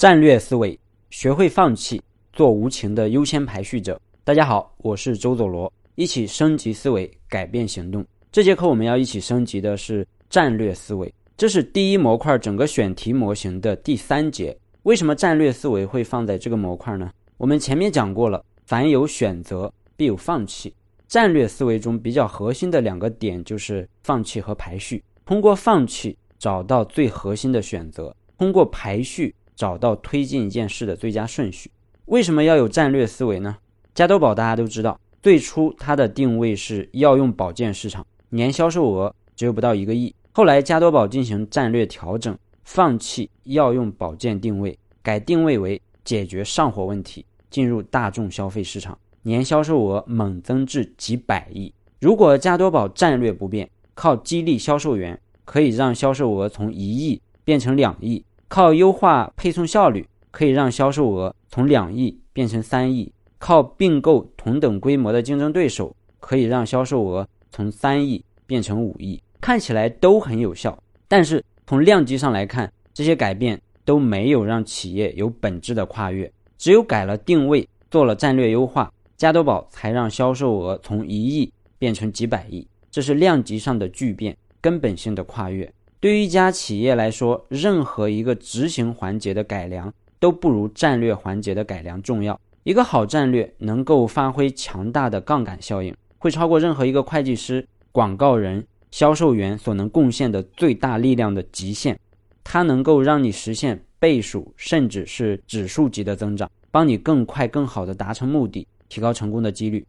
战略思维，学会放弃，做无情的优先排序者。大家好，我是周佐罗，一起升级思维，改变行动。这节课我们要一起升级的是战略思维，这是第一模块整个选题模型的第三节。为什么战略思维会放在这个模块呢？我们前面讲过了，凡有选择，必有放弃。战略思维中比较核心的两个点就是放弃和排序。通过放弃找到最核心的选择，通过排序找到推进一件事的最佳顺序。为什么要有战略思维呢？加多宝大家都知道，最初它的定位是药用保健市场，年销售额只有不到一个亿。后来加多宝进行战略调整，放弃药用保健定位，改定位为解决上火问题，进入大众消费市场。年销售额猛增至几百亿。如果加多宝战略不变，靠激励销售员可以让销售额从一亿变成两亿；靠优化配送效率可以让销售额从两亿变成三亿；靠并购同等规模的竞争对手可以让销售额从三亿变成五亿。看起来都很有效，但是从量级上来看，这些改变都没有让企业有本质的跨越。只有改了定位，做了战略优化。加多宝才让销售额从一亿变成几百亿，这是量级上的巨变，根本性的跨越。对于一家企业来说，任何一个执行环节的改良都不如战略环节的改良重要。一个好战略能够发挥强大的杠杆效应，会超过任何一个会计师、广告人、销售员所能贡献的最大力量的极限。它能够让你实现倍数甚至是指数级的增长，帮你更快、更好的达成目的。提高成功的几率，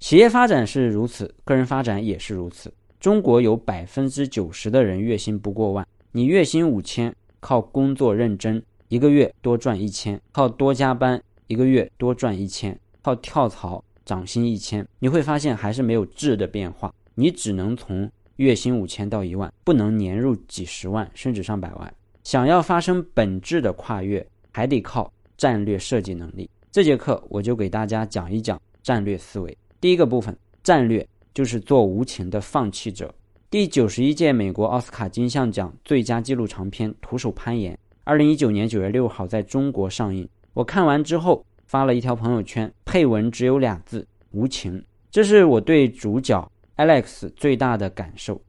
企业发展是如此，个人发展也是如此。中国有百分之九十的人月薪不过万，你月薪五千，靠工作认真，一个月多赚一千；靠多加班，一个月多赚一千；靠跳槽涨薪一千，你会发现还是没有质的变化。你只能从月薪五千到一万，不能年入几十万甚至上百万。想要发生本质的跨越，还得靠战略设计能力。这节课我就给大家讲一讲战略思维。第一个部分，战略就是做无情的放弃者。第九十一届美国奥斯卡金像奖最佳纪录长片《徒手攀岩》，二零一九年九月六号在中国上映。我看完之后发了一条朋友圈，配文只有俩字：无情。这是我对主角 Alex 最大的感受。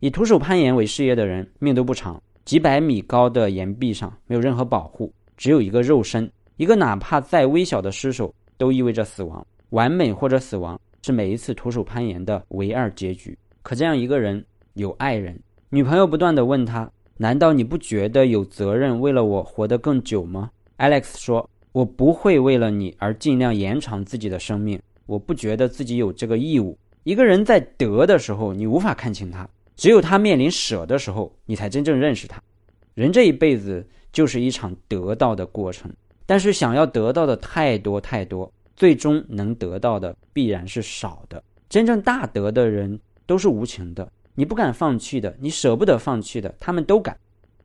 以徒手攀岩为事业的人命都不长，几百米高的岩壁上没有任何保护，只有一个肉身。一个哪怕再微小的失手都意味着死亡，完美或者死亡是每一次徒手攀岩的唯二结局。可这样一个人有爱人，女朋友不断的问他：“难道你不觉得有责任为了我活得更久吗？”Alex 说：“我不会为了你而尽量延长自己的生命，我不觉得自己有这个义务。”一个人在得的时候，你无法看清他；只有他面临舍的时候，你才真正认识他。人这一辈子就是一场得到的过程。但是想要得到的太多太多，最终能得到的必然是少的。真正大德的人都是无情的，你不敢放弃的，你舍不得放弃的，他们都敢。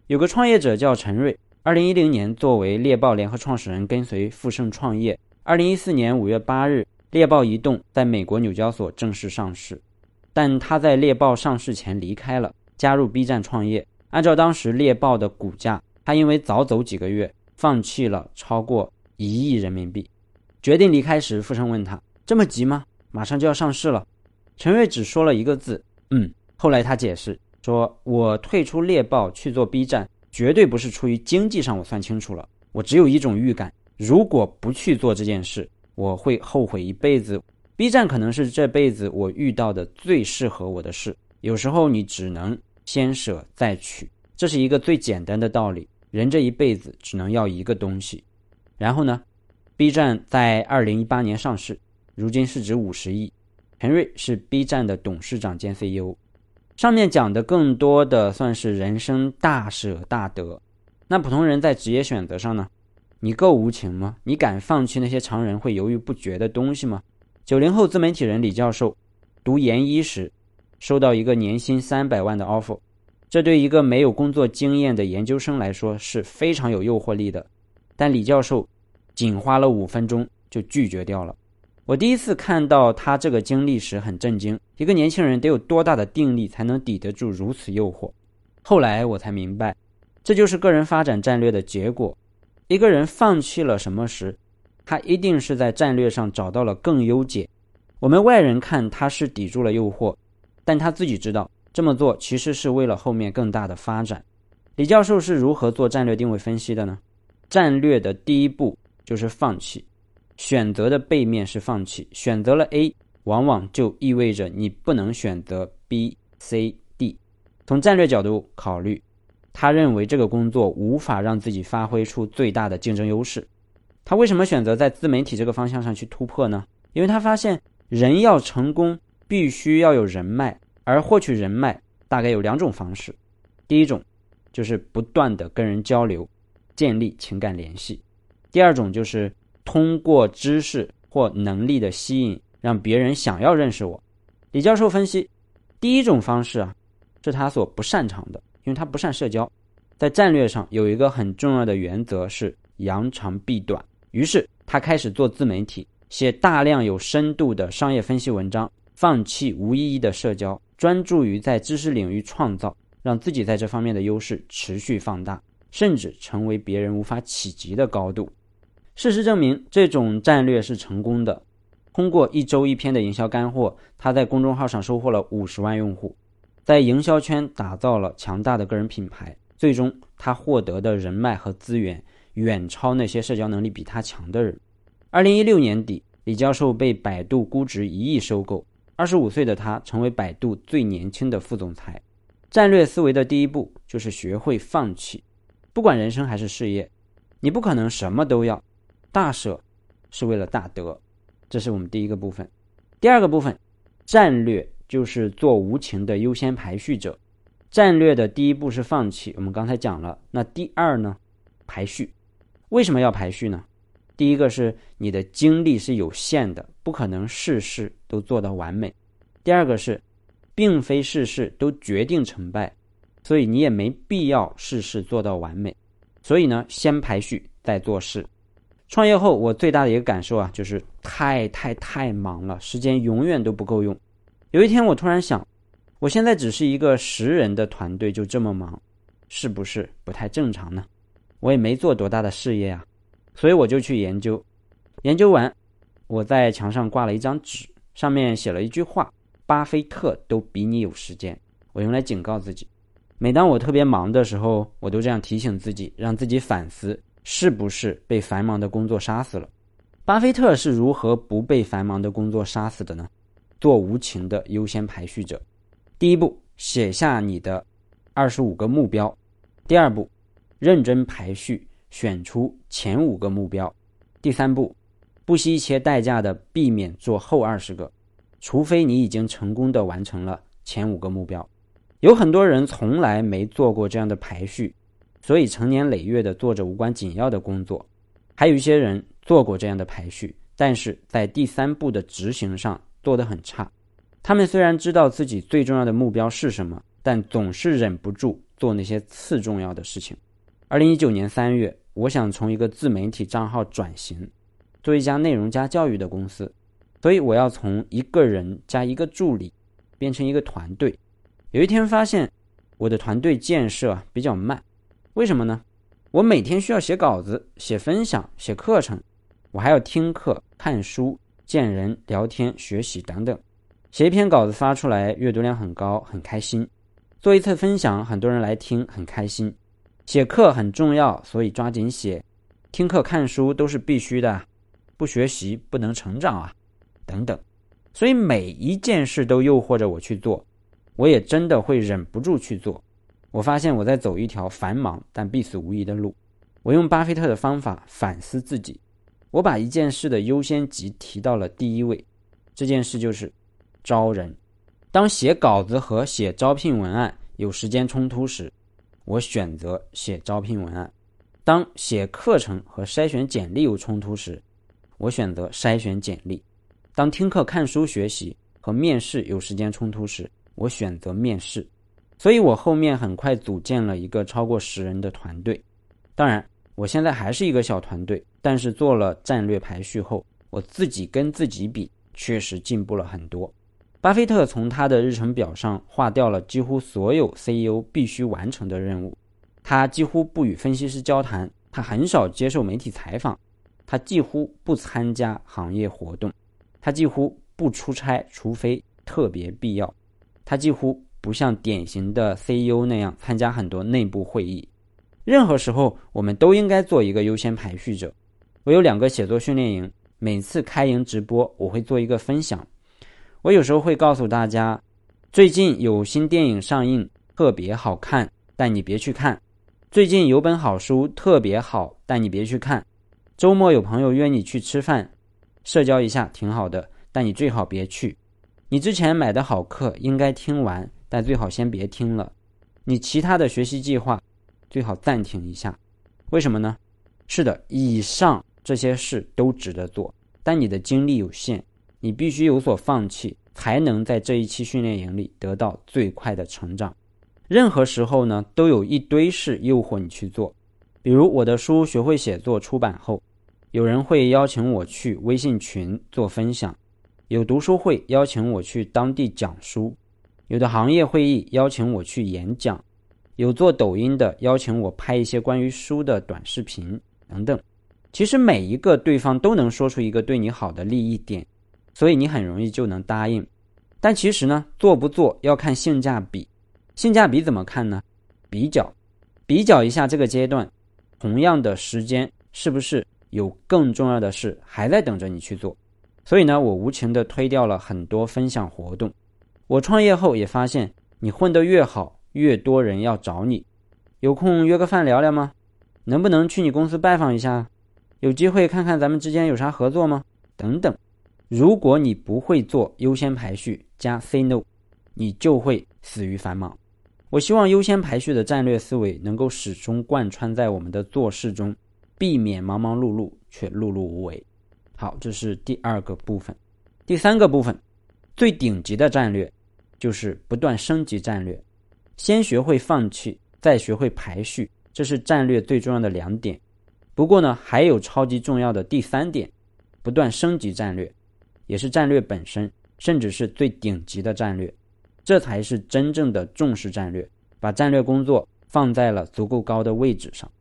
有个创业者叫陈瑞，二零一零年作为猎豹联合创始人跟随富盛创业。二零一四年五月八日，猎豹移动在美国纽交所正式上市，但他在猎豹上市前离开了，加入 B 站创业。按照当时猎豹的股价，他因为早走几个月。放弃了超过一亿人民币，决定离开时，富盛问他：“这么急吗？马上就要上市了。”陈瑞只说了一个字：“嗯。”后来他解释说：“我退出猎豹去做 B 站，绝对不是出于经济上，我算清楚了。我只有一种预感，如果不去做这件事，我会后悔一辈子。B 站可能是这辈子我遇到的最适合我的事。有时候你只能先舍再取，这是一个最简单的道理。”人这一辈子只能要一个东西，然后呢？B 站在二零一八年上市，如今市值五十亿。陈瑞是 B 站的董事长兼 CEO。上面讲的更多的算是人生大舍大得。那普通人在职业选择上呢？你够无情吗？你敢放弃那些常人会犹豫不决的东西吗？九零后自媒体人李教授读研一时，收到一个年薪三百万的 offer。这对一个没有工作经验的研究生来说是非常有诱惑力的，但李教授仅花了五分钟就拒绝掉了。我第一次看到他这个经历时很震惊，一个年轻人得有多大的定力才能抵得住如此诱惑？后来我才明白，这就是个人发展战略的结果。一个人放弃了什么时，他一定是在战略上找到了更优解。我们外人看他是抵住了诱惑，但他自己知道这么做其实是为了后面更大的发展。李教授是如何做战略定位分析的呢？战略的第一步就是放弃，选择的背面是放弃。选择了 A，往往就意味着你不能选择 B、C、D。从战略角度考虑，他认为这个工作无法让自己发挥出最大的竞争优势。他为什么选择在自媒体这个方向上去突破呢？因为他发现人要成功，必须要有人脉，而获取人脉大概有两种方式。第一种就是不断的跟人交流，建立情感联系；第二种就是通过知识或能力的吸引，让别人想要认识我。李教授分析，第一种方式啊，是他所不擅长的，因为他不善社交。在战略上有一个很重要的原则是扬长避短。于是他开始做自媒体，写大量有深度的商业分析文章，放弃无意义的社交，专注于在知识领域创造，让自己在这方面的优势持续放大，甚至成为别人无法企及的高度。事实证明，这种战略是成功的。通过一周一篇的营销干货，他在公众号上收获了五十万用户，在营销圈打造了强大的个人品牌。最终，他获得的人脉和资源。远超那些社交能力比他强的人。二零一六年底，李教授被百度估值一亿收购。二十五岁的他成为百度最年轻的副总裁。战略思维的第一步就是学会放弃，不管人生还是事业，你不可能什么都要。大舍是为了大得，这是我们第一个部分。第二个部分，战略就是做无情的优先排序者。战略的第一步是放弃，我们刚才讲了。那第二呢？排序。为什么要排序呢？第一个是你的精力是有限的，不可能事事都做到完美。第二个是，并非事事都决定成败，所以你也没必要事事做到完美。所以呢，先排序再做事。创业后，我最大的一个感受啊，就是太太太忙了，时间永远都不够用。有一天，我突然想，我现在只是一个十人的团队，就这么忙，是不是不太正常呢？我也没做多大的事业啊，所以我就去研究。研究完，我在墙上挂了一张纸，上面写了一句话：“巴菲特都比你有时间。”我用来警告自己。每当我特别忙的时候，我都这样提醒自己，让自己反思是不是被繁忙的工作杀死了。巴菲特是如何不被繁忙的工作杀死的呢？做无情的优先排序者。第一步，写下你的二十五个目标。第二步。认真排序，选出前五个目标。第三步，不惜一切代价的避免做后二十个，除非你已经成功的完成了前五个目标。有很多人从来没做过这样的排序，所以成年累月的做着无关紧要的工作。还有一些人做过这样的排序，但是在第三步的执行上做得很差。他们虽然知道自己最重要的目标是什么，但总是忍不住做那些次重要的事情。二零一九年三月，我想从一个自媒体账号转型，做一家内容加教育的公司，所以我要从一个人加一个助理，变成一个团队。有一天发现，我的团队建设比较慢，为什么呢？我每天需要写稿子、写分享、写课程，我还要听课、看书、见人、聊天、学习等等。写一篇稿子发出来，阅读量很高，很开心；做一次分享，很多人来听，很开心。写课很重要，所以抓紧写；听课、看书都是必须的，不学习不能成长啊，等等。所以每一件事都诱惑着我去做，我也真的会忍不住去做。我发现我在走一条繁忙但必死无疑的路。我用巴菲特的方法反思自己，我把一件事的优先级提到了第一位，这件事就是招人。当写稿子和写招聘文案有时间冲突时。我选择写招聘文案。当写课程和筛选简历有冲突时，我选择筛选简历。当听课、看书、学习和面试有时间冲突时，我选择面试。所以，我后面很快组建了一个超过十人的团队。当然，我现在还是一个小团队，但是做了战略排序后，我自己跟自己比，确实进步了很多。巴菲特从他的日程表上划掉了几乎所有 CEO 必须完成的任务，他几乎不与分析师交谈，他很少接受媒体采访，他几乎不参加行业活动，他几乎不出差，除非特别必要。他几乎不像典型的 CEO 那样参加很多内部会议。任何时候，我们都应该做一个优先排序者。我有两个写作训练营，每次开营直播，我会做一个分享。我有时候会告诉大家，最近有新电影上映，特别好看，但你别去看；最近有本好书特别好，但你别去看；周末有朋友约你去吃饭，社交一下挺好的，但你最好别去。你之前买的好课应该听完，但最好先别听了。你其他的学习计划最好暂停一下。为什么呢？是的，以上这些事都值得做，但你的精力有限。你必须有所放弃，才能在这一期训练营里得到最快的成长。任何时候呢，都有一堆事诱惑你去做。比如我的书《学会写作》出版后，有人会邀请我去微信群做分享，有读书会邀请我去当地讲书，有的行业会议邀请我去演讲，有做抖音的邀请我拍一些关于书的短视频等等。其实每一个对方都能说出一个对你好的利益点。所以你很容易就能答应，但其实呢，做不做要看性价比。性价比怎么看呢？比较，比较一下这个阶段，同样的时间是不是有更重要的事还在等着你去做？所以呢，我无情的推掉了很多分享活动。我创业后也发现，你混得越好，越多人要找你。有空约个饭聊聊吗？能不能去你公司拜访一下？有机会看看咱们之间有啥合作吗？等等。如果你不会做优先排序加 say no，你就会死于繁忙。我希望优先排序的战略思维能够始终贯穿在我们的做事中，避免忙忙碌碌却碌碌无为。好，这是第二个部分。第三个部分，最顶级的战略就是不断升级战略。先学会放弃，再学会排序，这是战略最重要的两点。不过呢，还有超级重要的第三点，不断升级战略。也是战略本身，甚至是最顶级的战略，这才是真正的重视战略，把战略工作放在了足够高的位置上。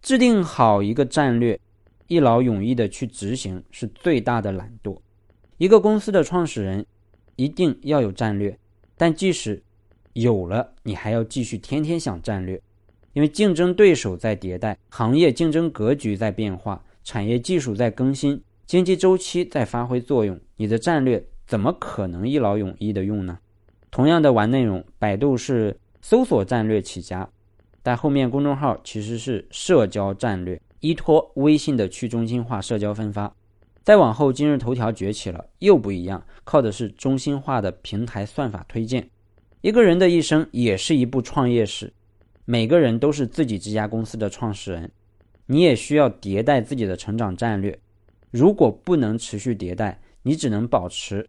制定好一个战略，一劳永逸的去执行是最大的懒惰。一个公司的创始人一定要有战略，但即使有了，你还要继续天天想战略，因为竞争对手在迭代，行业竞争格局在变化，产业技术在更新。经济周期在发挥作用，你的战略怎么可能一劳永逸的用呢？同样的玩内容，百度是搜索战略起家，但后面公众号其实是社交战略，依托微信的去中心化社交分发。再往后，今日头条崛起了，又不一样，靠的是中心化的平台算法推荐。一个人的一生也是一部创业史，每个人都是自己这家公司的创始人，你也需要迭代自己的成长战略。如果不能持续迭代，你只能保持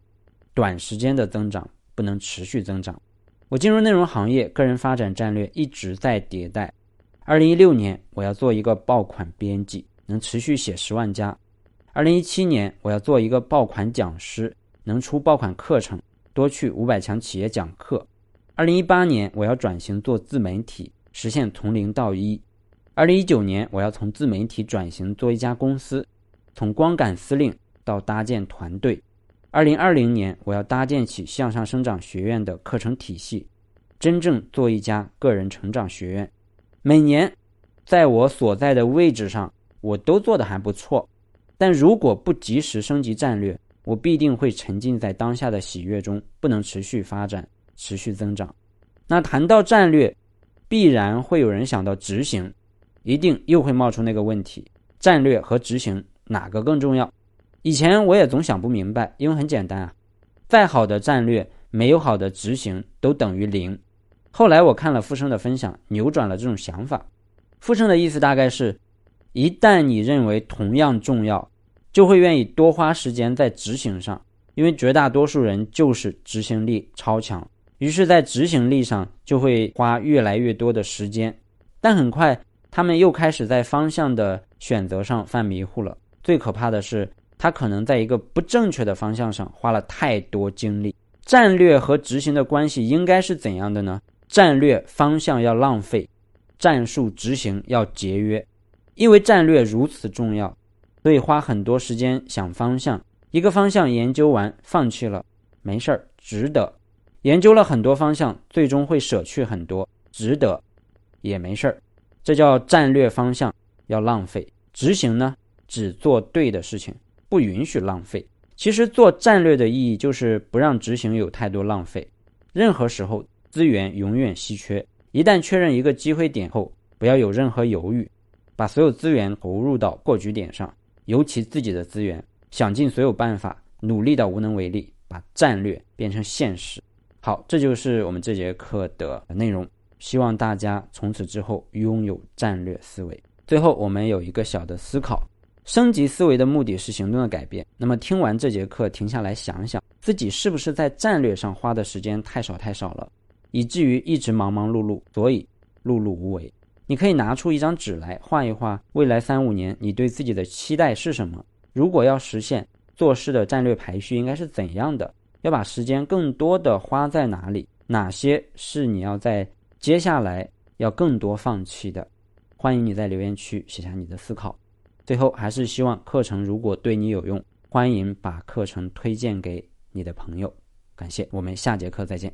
短时间的增长，不能持续增长。我进入内容行业，个人发展战略一直在迭代。二零一六年，我要做一个爆款编辑，能持续写十万加；二零一七年，我要做一个爆款讲师，能出爆款课程，多去五百强企业讲课；二零一八年，我要转型做自媒体，实现从零到一；二零一九年，我要从自媒体转型做一家公司。从光杆司令到搭建团队，二零二零年我要搭建起向上生长学院的课程体系，真正做一家个人成长学院。每年，在我所在的位置上，我都做得还不错。但如果不及时升级战略，我必定会沉浸在当下的喜悦中，不能持续发展、持续增长。那谈到战略，必然会有人想到执行，一定又会冒出那个问题：战略和执行。哪个更重要？以前我也总想不明白，因为很简单啊，再好的战略没有好的执行都等于零。后来我看了傅生的分享，扭转了这种想法。傅生的意思大概是，一旦你认为同样重要，就会愿意多花时间在执行上，因为绝大多数人就是执行力超强，于是，在执行力上就会花越来越多的时间，但很快他们又开始在方向的选择上犯迷糊了。最可怕的是，他可能在一个不正确的方向上花了太多精力。战略和执行的关系应该是怎样的呢？战略方向要浪费，战术执行要节约。因为战略如此重要，所以花很多时间想方向。一个方向研究完放弃了，没事儿，值得；研究了很多方向，最终会舍去很多，值得，也没事儿。这叫战略方向要浪费，执行呢，只做对的事情，不允许浪费。其实做战略的意义就是不让执行有太多浪费。任何时候资源永远稀缺，一旦确认一个机会点后，不要有任何犹豫，把所有资源投入到过局点上，尤其自己的资源。想尽所有办法，努力到无能为力，把战略变成现实。好，这就是我们这节课的内容。希望大家从此之后拥有战略思维。最后，我们有一个小的思考：升级思维的目的是行动的改变。那么，听完这节课，停下来想想，自己是不是在战略上花的时间太少太少了，以至于一直忙忙碌碌，所以碌碌无为。你可以拿出一张纸来画一画，未来三五年你对自己的期待是什么？如果要实现做事的战略排序，应该是怎样的？要把时间更多的花在哪里？哪些是你要在接下来要更多放弃的？欢迎你在留言区写下你的思考。最后，还是希望课程如果对你有用，欢迎把课程推荐给你的朋友。感谢，我们下节课再见。